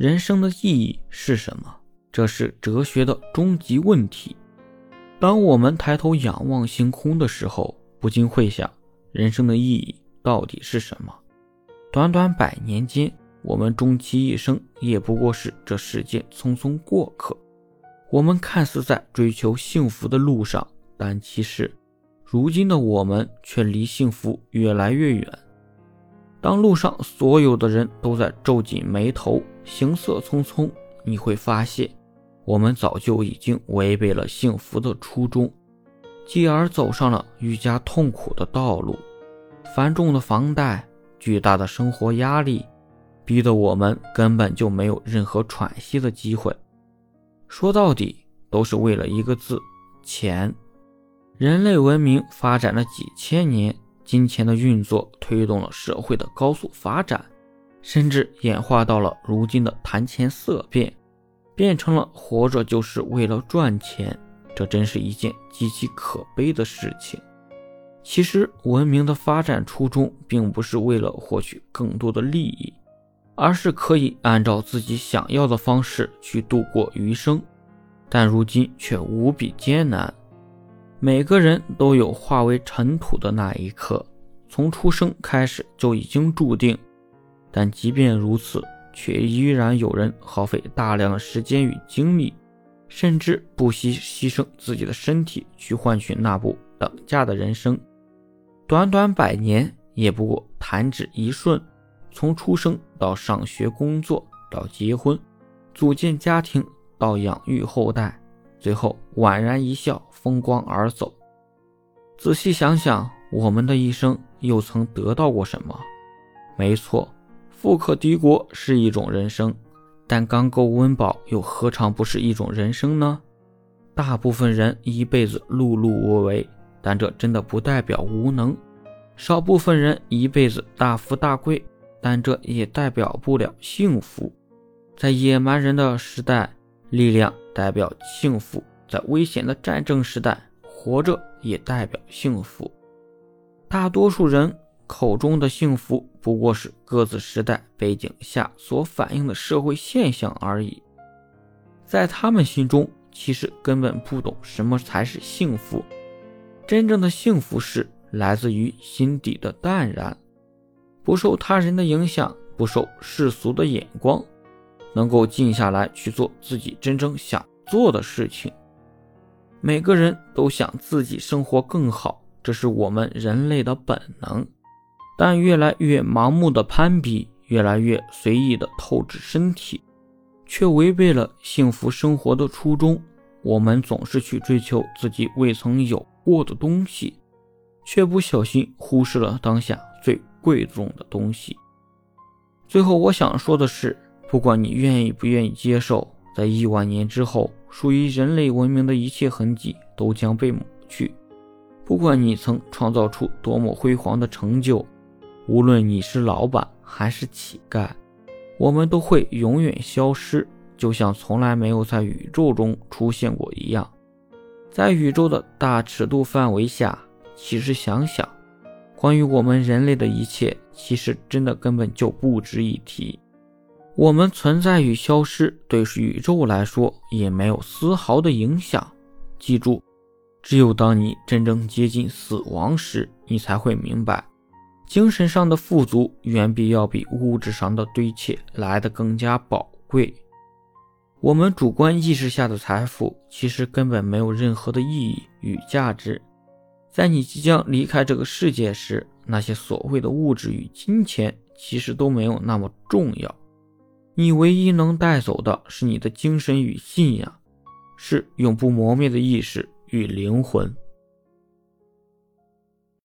人生的意义是什么？这是哲学的终极问题。当我们抬头仰望星空的时候，不禁会想：人生的意义到底是什么？短短百年间，我们终其一生也不过是这世间匆匆过客。我们看似在追求幸福的路上，但其实，如今的我们却离幸福越来越远。当路上所有的人都在皱紧眉头、行色匆匆，你会发现，我们早就已经违背了幸福的初衷，继而走上了愈加痛苦的道路。繁重的房贷、巨大的生活压力，逼得我们根本就没有任何喘息的机会。说到底，都是为了一个字：钱。人类文明发展了几千年。金钱的运作推动了社会的高速发展，甚至演化到了如今的谈钱色变，变成了活着就是为了赚钱。这真是一件极其可悲的事情。其实，文明的发展初衷并不是为了获取更多的利益，而是可以按照自己想要的方式去度过余生。但如今却无比艰难。每个人都有化为尘土的那一刻，从出生开始就已经注定。但即便如此，却依然有人耗费大量的时间与精力，甚至不惜牺牲自己的身体去换取那部等价的人生。短短百年，也不过弹指一瞬。从出生到上学、工作，到结婚、组建家庭，到养育后代。最后宛然一笑，风光而走。仔细想想，我们的一生又曾得到过什么？没错，富可敌国是一种人生，但刚够温饱又何尝不是一种人生呢？大部分人一辈子碌碌无为，但这真的不代表无能；少部分人一辈子大富大贵，但这也代表不了幸福。在野蛮人的时代。力量代表幸福，在危险的战争时代，活着也代表幸福。大多数人口中的幸福，不过是各自时代背景下所反映的社会现象而已。在他们心中，其实根本不懂什么才是幸福。真正的幸福是来自于心底的淡然，不受他人的影响，不受世俗的眼光。能够静下来去做自己真正想做的事情。每个人都想自己生活更好，这是我们人类的本能。但越来越盲目的攀比，越来越随意的透支身体，却违背了幸福生活的初衷。我们总是去追求自己未曾有过的东西，却不小心忽视了当下最贵重的东西。最后，我想说的是。不管你愿意不愿意接受，在亿万年之后，属于人类文明的一切痕迹都将被抹去。不管你曾创造出多么辉煌的成就，无论你是老板还是乞丐，我们都会永远消失，就像从来没有在宇宙中出现过一样。在宇宙的大尺度范围下，其实想想，关于我们人类的一切，其实真的根本就不值一提。我们存在与消失，对宇宙来说也没有丝毫的影响。记住，只有当你真正接近死亡时，你才会明白，精神上的富足远比要比物质上的堆砌来得更加宝贵。我们主观意识下的财富，其实根本没有任何的意义与价值。在你即将离开这个世界时，那些所谓的物质与金钱，其实都没有那么重要。你唯一能带走的是你的精神与信仰，是永不磨灭的意识与灵魂。